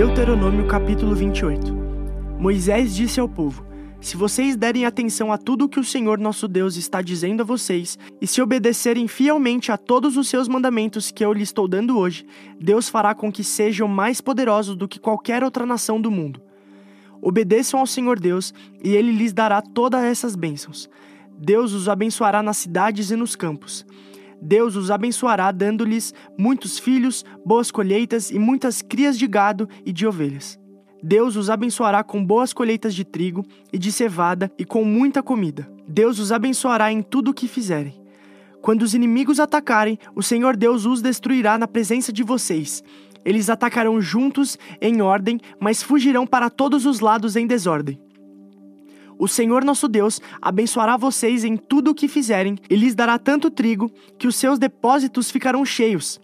Deuteronômio capítulo 28 Moisés disse ao povo: Se vocês derem atenção a tudo o que o Senhor nosso Deus está dizendo a vocês, e se obedecerem fielmente a todos os seus mandamentos que eu lhes estou dando hoje, Deus fará com que sejam mais poderosos do que qualquer outra nação do mundo. Obedeçam ao Senhor Deus, e ele lhes dará todas essas bênçãos. Deus os abençoará nas cidades e nos campos. Deus os abençoará, dando-lhes muitos filhos, boas colheitas e muitas crias de gado e de ovelhas. Deus os abençoará com boas colheitas de trigo e de cevada e com muita comida. Deus os abençoará em tudo o que fizerem. Quando os inimigos atacarem, o Senhor Deus os destruirá na presença de vocês. Eles atacarão juntos em ordem, mas fugirão para todos os lados em desordem. O Senhor nosso Deus abençoará vocês em tudo o que fizerem e lhes dará tanto trigo que os seus depósitos ficarão cheios.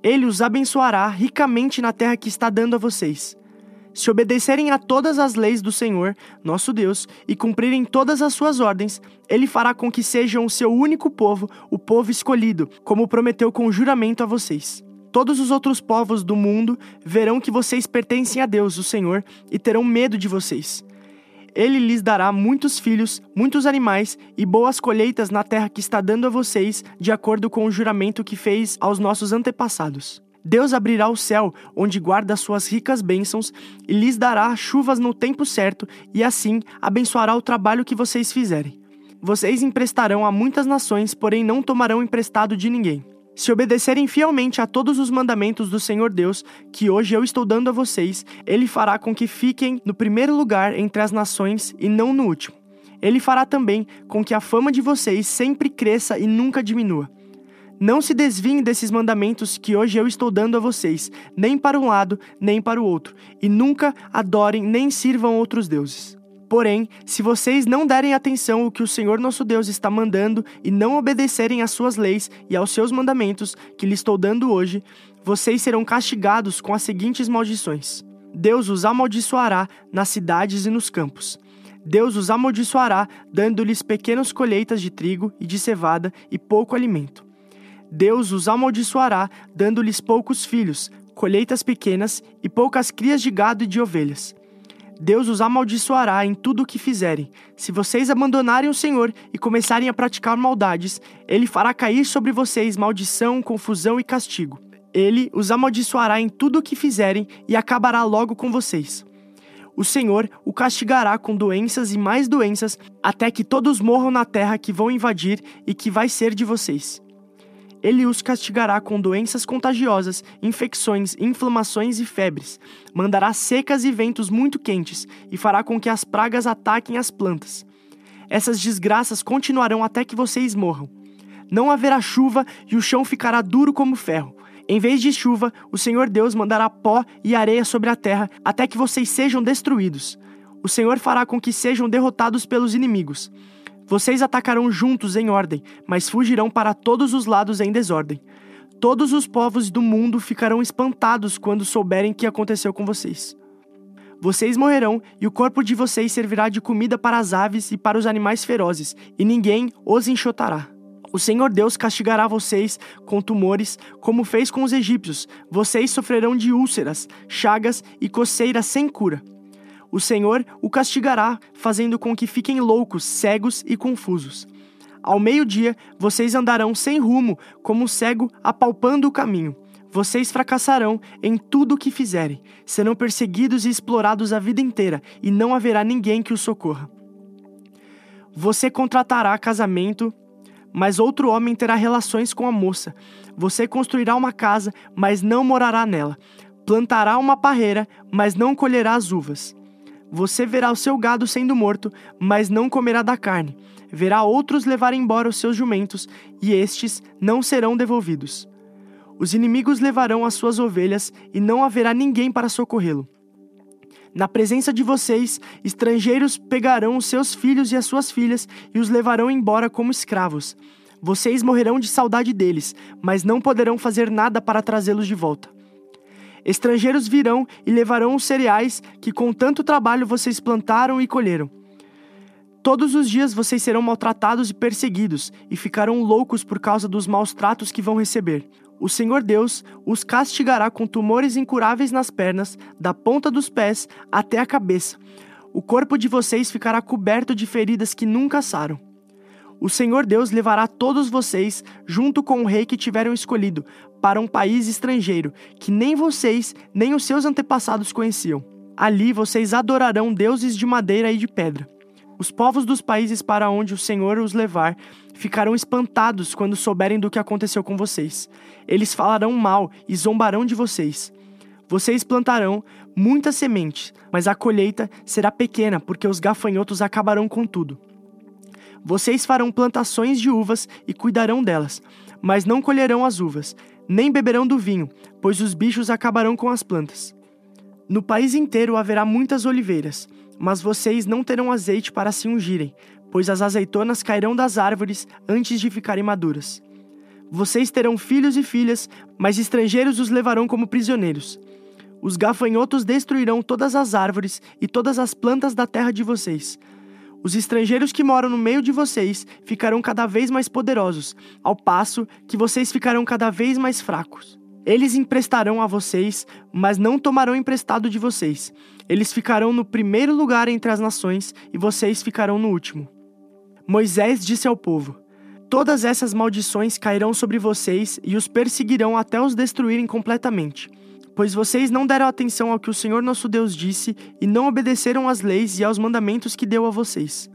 Ele os abençoará ricamente na terra que está dando a vocês. Se obedecerem a todas as leis do Senhor, nosso Deus, e cumprirem todas as suas ordens, ele fará com que sejam o seu único povo, o povo escolhido, como prometeu com juramento a vocês. Todos os outros povos do mundo verão que vocês pertencem a Deus, o Senhor, e terão medo de vocês. Ele lhes dará muitos filhos, muitos animais e boas colheitas na terra que está dando a vocês, de acordo com o juramento que fez aos nossos antepassados. Deus abrirá o céu, onde guarda suas ricas bênçãos, e lhes dará chuvas no tempo certo, e assim abençoará o trabalho que vocês fizerem. Vocês emprestarão a muitas nações, porém não tomarão emprestado de ninguém. Se obedecerem fielmente a todos os mandamentos do Senhor Deus, que hoje eu estou dando a vocês, ele fará com que fiquem no primeiro lugar entre as nações e não no último. Ele fará também com que a fama de vocês sempre cresça e nunca diminua. Não se desviem desses mandamentos que hoje eu estou dando a vocês, nem para um lado, nem para o outro, e nunca adorem nem sirvam outros deuses. Porém, se vocês não derem atenção ao que o Senhor nosso Deus está mandando e não obedecerem às suas leis e aos seus mandamentos que lhe estou dando hoje, vocês serão castigados com as seguintes maldições: Deus os amaldiçoará nas cidades e nos campos. Deus os amaldiçoará, dando-lhes pequenas colheitas de trigo e de cevada e pouco alimento. Deus os amaldiçoará, dando-lhes poucos filhos, colheitas pequenas e poucas crias de gado e de ovelhas. Deus os amaldiçoará em tudo o que fizerem. Se vocês abandonarem o Senhor e começarem a praticar maldades, ele fará cair sobre vocês maldição, confusão e castigo. Ele os amaldiçoará em tudo o que fizerem e acabará logo com vocês. O Senhor o castigará com doenças e mais doenças, até que todos morram na terra que vão invadir e que vai ser de vocês ele os castigará com doenças contagiosas, infecções, inflamações e febres. Mandará secas e ventos muito quentes, e fará com que as pragas ataquem as plantas. Essas desgraças continuarão até que vocês morram. Não haverá chuva e o chão ficará duro como ferro. Em vez de chuva, o Senhor Deus mandará pó e areia sobre a terra até que vocês sejam destruídos. O Senhor fará com que sejam derrotados pelos inimigos. Vocês atacarão juntos em ordem, mas fugirão para todos os lados em desordem. Todos os povos do mundo ficarão espantados quando souberem o que aconteceu com vocês. Vocês morrerão e o corpo de vocês servirá de comida para as aves e para os animais ferozes, e ninguém os enxotará. O Senhor Deus castigará vocês com tumores, como fez com os egípcios. Vocês sofrerão de úlceras, chagas e coceiras sem cura o Senhor o castigará, fazendo com que fiquem loucos, cegos e confusos. Ao meio-dia, vocês andarão sem rumo, como um cego apalpando o caminho. Vocês fracassarão em tudo o que fizerem, serão perseguidos e explorados a vida inteira, e não haverá ninguém que os socorra. Você contratará casamento, mas outro homem terá relações com a moça. Você construirá uma casa, mas não morará nela. Plantará uma parreira, mas não colherá as uvas. Você verá o seu gado sendo morto, mas não comerá da carne. Verá outros levar embora os seus jumentos, e estes não serão devolvidos. Os inimigos levarão as suas ovelhas, e não haverá ninguém para socorrê-lo. Na presença de vocês, estrangeiros pegarão os seus filhos e as suas filhas e os levarão embora como escravos. Vocês morrerão de saudade deles, mas não poderão fazer nada para trazê-los de volta. Estrangeiros virão e levarão os cereais que com tanto trabalho vocês plantaram e colheram. Todos os dias vocês serão maltratados e perseguidos, e ficarão loucos por causa dos maus tratos que vão receber. O Senhor Deus os castigará com tumores incuráveis nas pernas, da ponta dos pés até a cabeça. O corpo de vocês ficará coberto de feridas que nunca saram. O Senhor Deus levará todos vocês, junto com o rei que tiveram escolhido, para um país estrangeiro, que nem vocês nem os seus antepassados conheciam. Ali vocês adorarão deuses de madeira e de pedra. Os povos dos países para onde o Senhor os levar ficarão espantados quando souberem do que aconteceu com vocês. Eles falarão mal e zombarão de vocês. Vocês plantarão muitas sementes, mas a colheita será pequena, porque os gafanhotos acabarão com tudo. Vocês farão plantações de uvas e cuidarão delas, mas não colherão as uvas, nem beberão do vinho, pois os bichos acabarão com as plantas. No país inteiro haverá muitas oliveiras mas vocês não terão azeite para se ungirem, pois as azeitonas cairão das árvores antes de ficarem maduras. Vocês terão filhos e filhas, mas estrangeiros os levarão como prisioneiros. Os gafanhotos destruirão todas as árvores e todas as plantas da terra de vocês. Os estrangeiros que moram no meio de vocês ficarão cada vez mais poderosos, ao passo que vocês ficarão cada vez mais fracos. Eles emprestarão a vocês, mas não tomarão emprestado de vocês. Eles ficarão no primeiro lugar entre as nações e vocês ficarão no último. Moisés disse ao povo: Todas essas maldições cairão sobre vocês e os perseguirão até os destruírem completamente. Pois vocês não deram atenção ao que o Senhor nosso Deus disse e não obedeceram às leis e aos mandamentos que deu a vocês.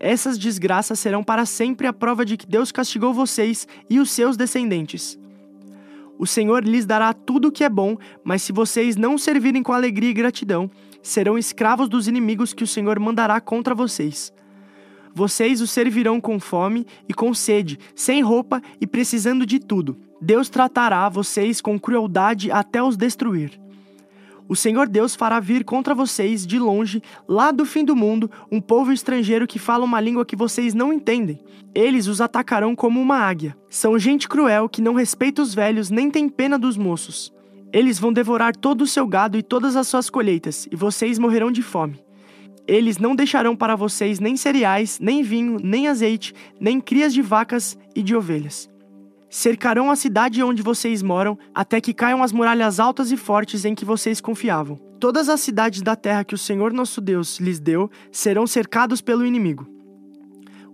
Essas desgraças serão para sempre a prova de que Deus castigou vocês e os seus descendentes. O Senhor lhes dará tudo o que é bom, mas se vocês não servirem com alegria e gratidão, serão escravos dos inimigos que o Senhor mandará contra vocês. Vocês os servirão com fome e com sede, sem roupa e precisando de tudo. Deus tratará vocês com crueldade até os destruir. O Senhor Deus fará vir contra vocês, de longe, lá do fim do mundo, um povo estrangeiro que fala uma língua que vocês não entendem. Eles os atacarão como uma águia. São gente cruel que não respeita os velhos nem tem pena dos moços. Eles vão devorar todo o seu gado e todas as suas colheitas, e vocês morrerão de fome. Eles não deixarão para vocês nem cereais, nem vinho, nem azeite, nem crias de vacas e de ovelhas. Cercarão a cidade onde vocês moram, até que caiam as muralhas altas e fortes em que vocês confiavam. Todas as cidades da terra que o Senhor nosso Deus lhes deu serão cercados pelo inimigo.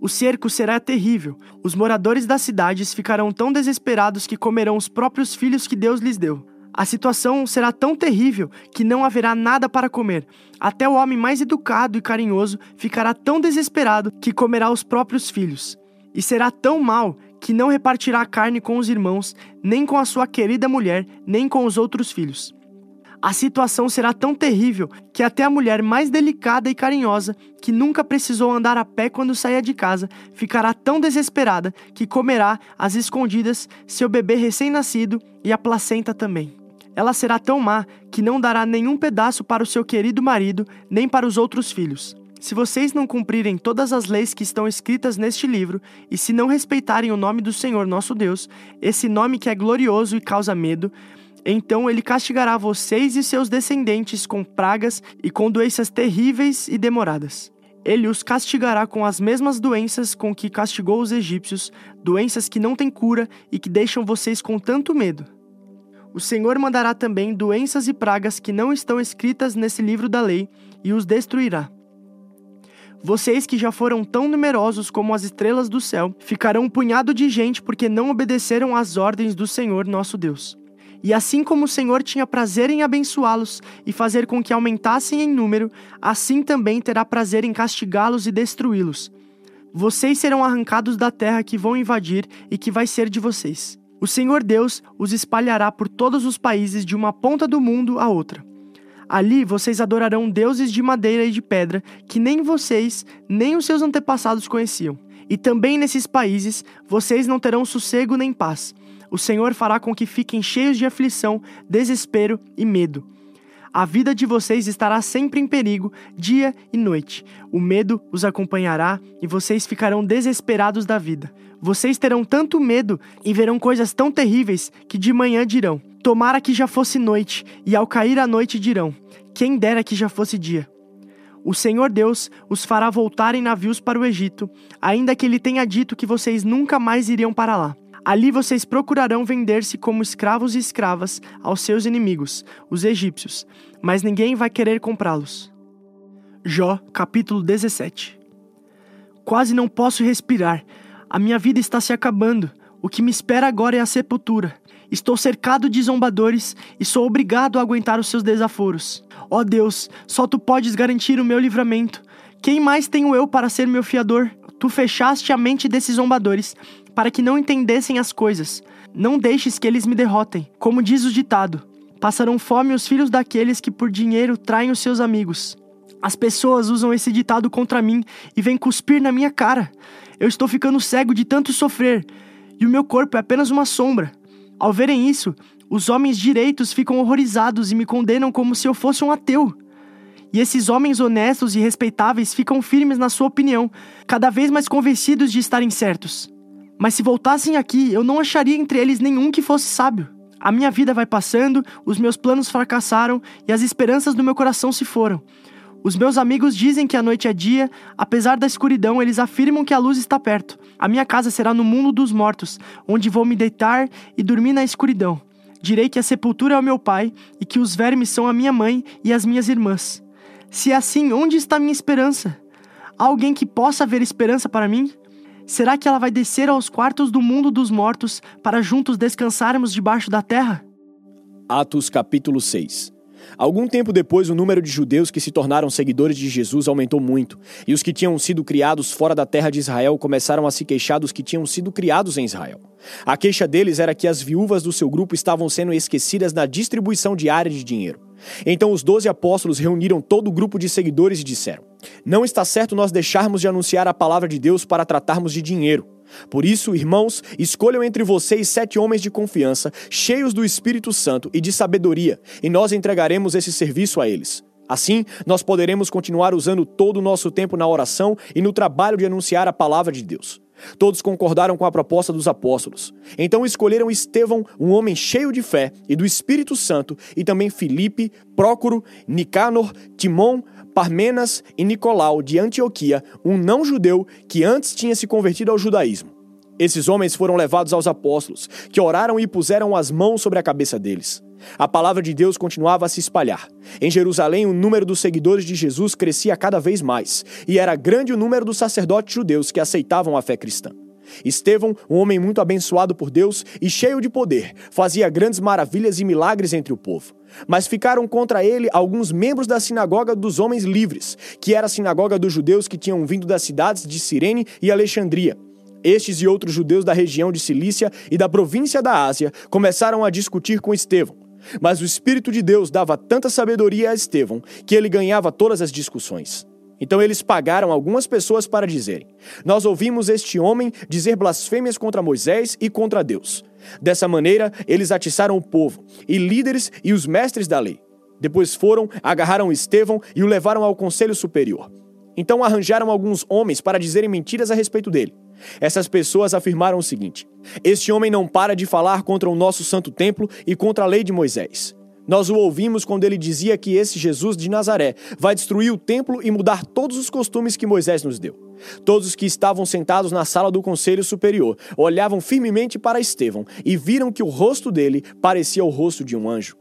O cerco será terrível. Os moradores das cidades ficarão tão desesperados que comerão os próprios filhos que Deus lhes deu. A situação será tão terrível que não haverá nada para comer. Até o homem mais educado e carinhoso ficará tão desesperado que comerá os próprios filhos. E será tão mal que não repartirá carne com os irmãos, nem com a sua querida mulher, nem com os outros filhos. A situação será tão terrível que até a mulher mais delicada e carinhosa, que nunca precisou andar a pé quando saía de casa, ficará tão desesperada que comerá às escondidas seu bebê recém-nascido e a placenta também. Ela será tão má que não dará nenhum pedaço para o seu querido marido, nem para os outros filhos. Se vocês não cumprirem todas as leis que estão escritas neste livro, e se não respeitarem o nome do Senhor nosso Deus, esse nome que é glorioso e causa medo, então ele castigará vocês e seus descendentes com pragas e com doenças terríveis e demoradas. Ele os castigará com as mesmas doenças com que castigou os egípcios, doenças que não têm cura e que deixam vocês com tanto medo. O Senhor mandará também doenças e pragas que não estão escritas nesse livro da lei e os destruirá. Vocês que já foram tão numerosos como as estrelas do céu, ficarão um punhado de gente porque não obedeceram às ordens do Senhor nosso Deus. E assim como o Senhor tinha prazer em abençoá-los e fazer com que aumentassem em número, assim também terá prazer em castigá-los e destruí-los. Vocês serão arrancados da terra que vão invadir e que vai ser de vocês. O Senhor Deus os espalhará por todos os países de uma ponta do mundo à outra. Ali vocês adorarão deuses de madeira e de pedra que nem vocês, nem os seus antepassados conheciam. E também nesses países vocês não terão sossego nem paz. O Senhor fará com que fiquem cheios de aflição, desespero e medo. A vida de vocês estará sempre em perigo, dia e noite. O medo os acompanhará e vocês ficarão desesperados da vida. Vocês terão tanto medo e verão coisas tão terríveis que de manhã dirão: Tomara que já fosse noite, e ao cair a noite dirão: Quem dera que já fosse dia. O Senhor Deus os fará voltar em navios para o Egito, ainda que ele tenha dito que vocês nunca mais iriam para lá. Ali vocês procurarão vender-se como escravos e escravas aos seus inimigos, os egípcios, mas ninguém vai querer comprá-los. Jó, capítulo 17 Quase não posso respirar. A minha vida está se acabando. O que me espera agora é a sepultura. Estou cercado de zombadores e sou obrigado a aguentar os seus desaforos. Ó oh Deus, só tu podes garantir o meu livramento. Quem mais tenho eu para ser meu fiador? Tu fechaste a mente desses zombadores para que não entendessem as coisas. Não deixes que eles me derrotem. Como diz o ditado: passarão fome os filhos daqueles que por dinheiro traem os seus amigos. As pessoas usam esse ditado contra mim e vêm cuspir na minha cara. Eu estou ficando cego de tanto sofrer e o meu corpo é apenas uma sombra. Ao verem isso, os homens direitos ficam horrorizados e me condenam como se eu fosse um ateu. E esses homens honestos e respeitáveis ficam firmes na sua opinião, cada vez mais convencidos de estarem certos. Mas se voltassem aqui, eu não acharia entre eles nenhum que fosse sábio. A minha vida vai passando, os meus planos fracassaram e as esperanças do meu coração se foram. Os meus amigos dizem que a noite é dia, apesar da escuridão, eles afirmam que a luz está perto. A minha casa será no mundo dos mortos, onde vou me deitar e dormir na escuridão. Direi que a sepultura é o meu pai e que os vermes são a minha mãe e as minhas irmãs. Se é assim, onde está minha esperança? Há alguém que possa haver esperança para mim? Será que ela vai descer aos quartos do mundo dos mortos para juntos descansarmos debaixo da terra? Atos capítulo 6 Algum tempo depois, o número de judeus que se tornaram seguidores de Jesus aumentou muito, e os que tinham sido criados fora da terra de Israel começaram a se queixar dos que tinham sido criados em Israel. A queixa deles era que as viúvas do seu grupo estavam sendo esquecidas na distribuição diária de dinheiro. Então os doze apóstolos reuniram todo o grupo de seguidores e disseram: Não está certo nós deixarmos de anunciar a palavra de Deus para tratarmos de dinheiro. Por isso, irmãos, escolham entre vocês sete homens de confiança, cheios do Espírito Santo e de sabedoria, e nós entregaremos esse serviço a eles. Assim, nós poderemos continuar usando todo o nosso tempo na oração e no trabalho de anunciar a palavra de Deus. Todos concordaram com a proposta dos apóstolos. Então escolheram Estevão, um homem cheio de fé e do Espírito Santo, e também Filipe, Prócoro, Nicanor, Timon, Parmenas e Nicolau de Antioquia, um não-judeu que antes tinha se convertido ao judaísmo. Esses homens foram levados aos apóstolos, que oraram e puseram as mãos sobre a cabeça deles. A palavra de Deus continuava a se espalhar. Em Jerusalém, o número dos seguidores de Jesus crescia cada vez mais, e era grande o número dos sacerdotes judeus que aceitavam a fé cristã. Estevão, um homem muito abençoado por Deus e cheio de poder, fazia grandes maravilhas e milagres entre o povo. Mas ficaram contra ele alguns membros da sinagoga dos homens livres, que era a sinagoga dos judeus que tinham vindo das cidades de Cirene e Alexandria. Estes e outros judeus da região de Cilícia e da província da Ásia começaram a discutir com Estevão. Mas o Espírito de Deus dava tanta sabedoria a Estevão que ele ganhava todas as discussões. Então eles pagaram algumas pessoas para dizerem: Nós ouvimos este homem dizer blasfêmias contra Moisés e contra Deus. Dessa maneira, eles atiçaram o povo, e líderes e os mestres da lei. Depois foram, agarraram Estevão e o levaram ao conselho superior. Então arranjaram alguns homens para dizerem mentiras a respeito dele. Essas pessoas afirmaram o seguinte: Este homem não para de falar contra o nosso santo templo e contra a lei de Moisés. Nós o ouvimos quando ele dizia que esse Jesus de Nazaré vai destruir o templo e mudar todos os costumes que Moisés nos deu. Todos os que estavam sentados na sala do conselho superior olhavam firmemente para Estevão e viram que o rosto dele parecia o rosto de um anjo.